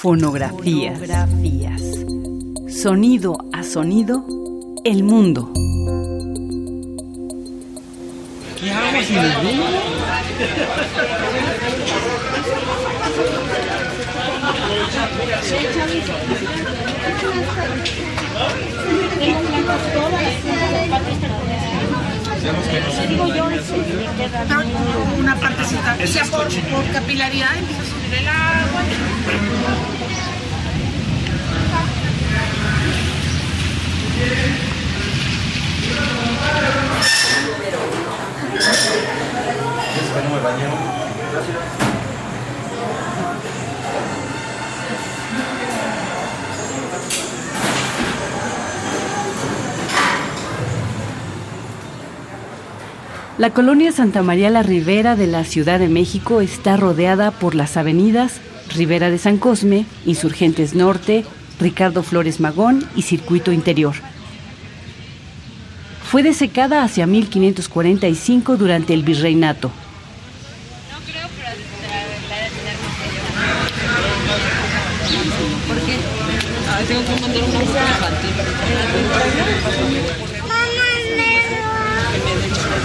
Fonografías. Sonido a sonido, el mundo. ¿Qué hago sin el mundo? una partecita, por, por capilaridad empieza a subir el agua. La colonia Santa María la Ribera de la Ciudad de México está rodeada por las avenidas Ribera de San Cosme, Insurgentes Norte, Ricardo Flores Magón y Circuito Interior. Fue desecada hacia 1545 durante el virreinato.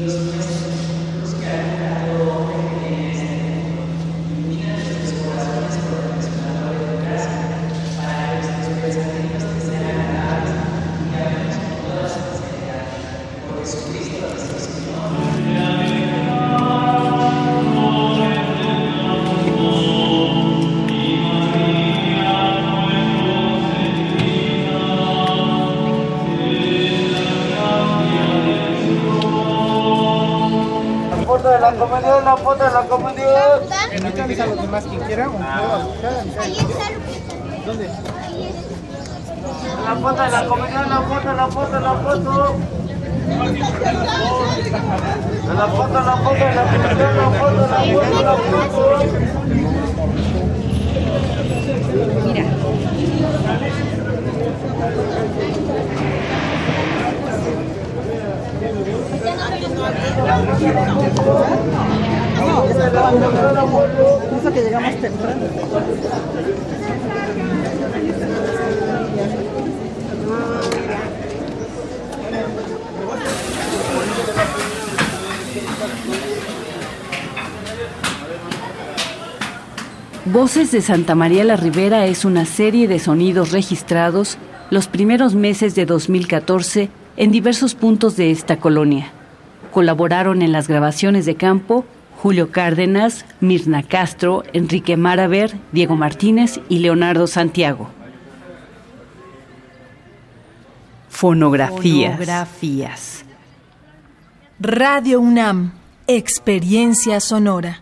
La foto de la comunión, la foto de la comunión. Permítanme a los demás quien quiera un juego. ¿Dónde? La foto de la comunión, la foto, la foto, la foto. La foto, la foto de la la foto, la foto, la foto. Voces de Santa María la Ribera es una serie de sonidos registrados los primeros meses de 2014 en diversos puntos de esta colonia. Colaboraron en las grabaciones de campo Julio Cárdenas, Mirna Castro, Enrique Maraver, Diego Martínez y Leonardo Santiago. Fonografías. Fonografías. Radio UNAM, experiencia sonora.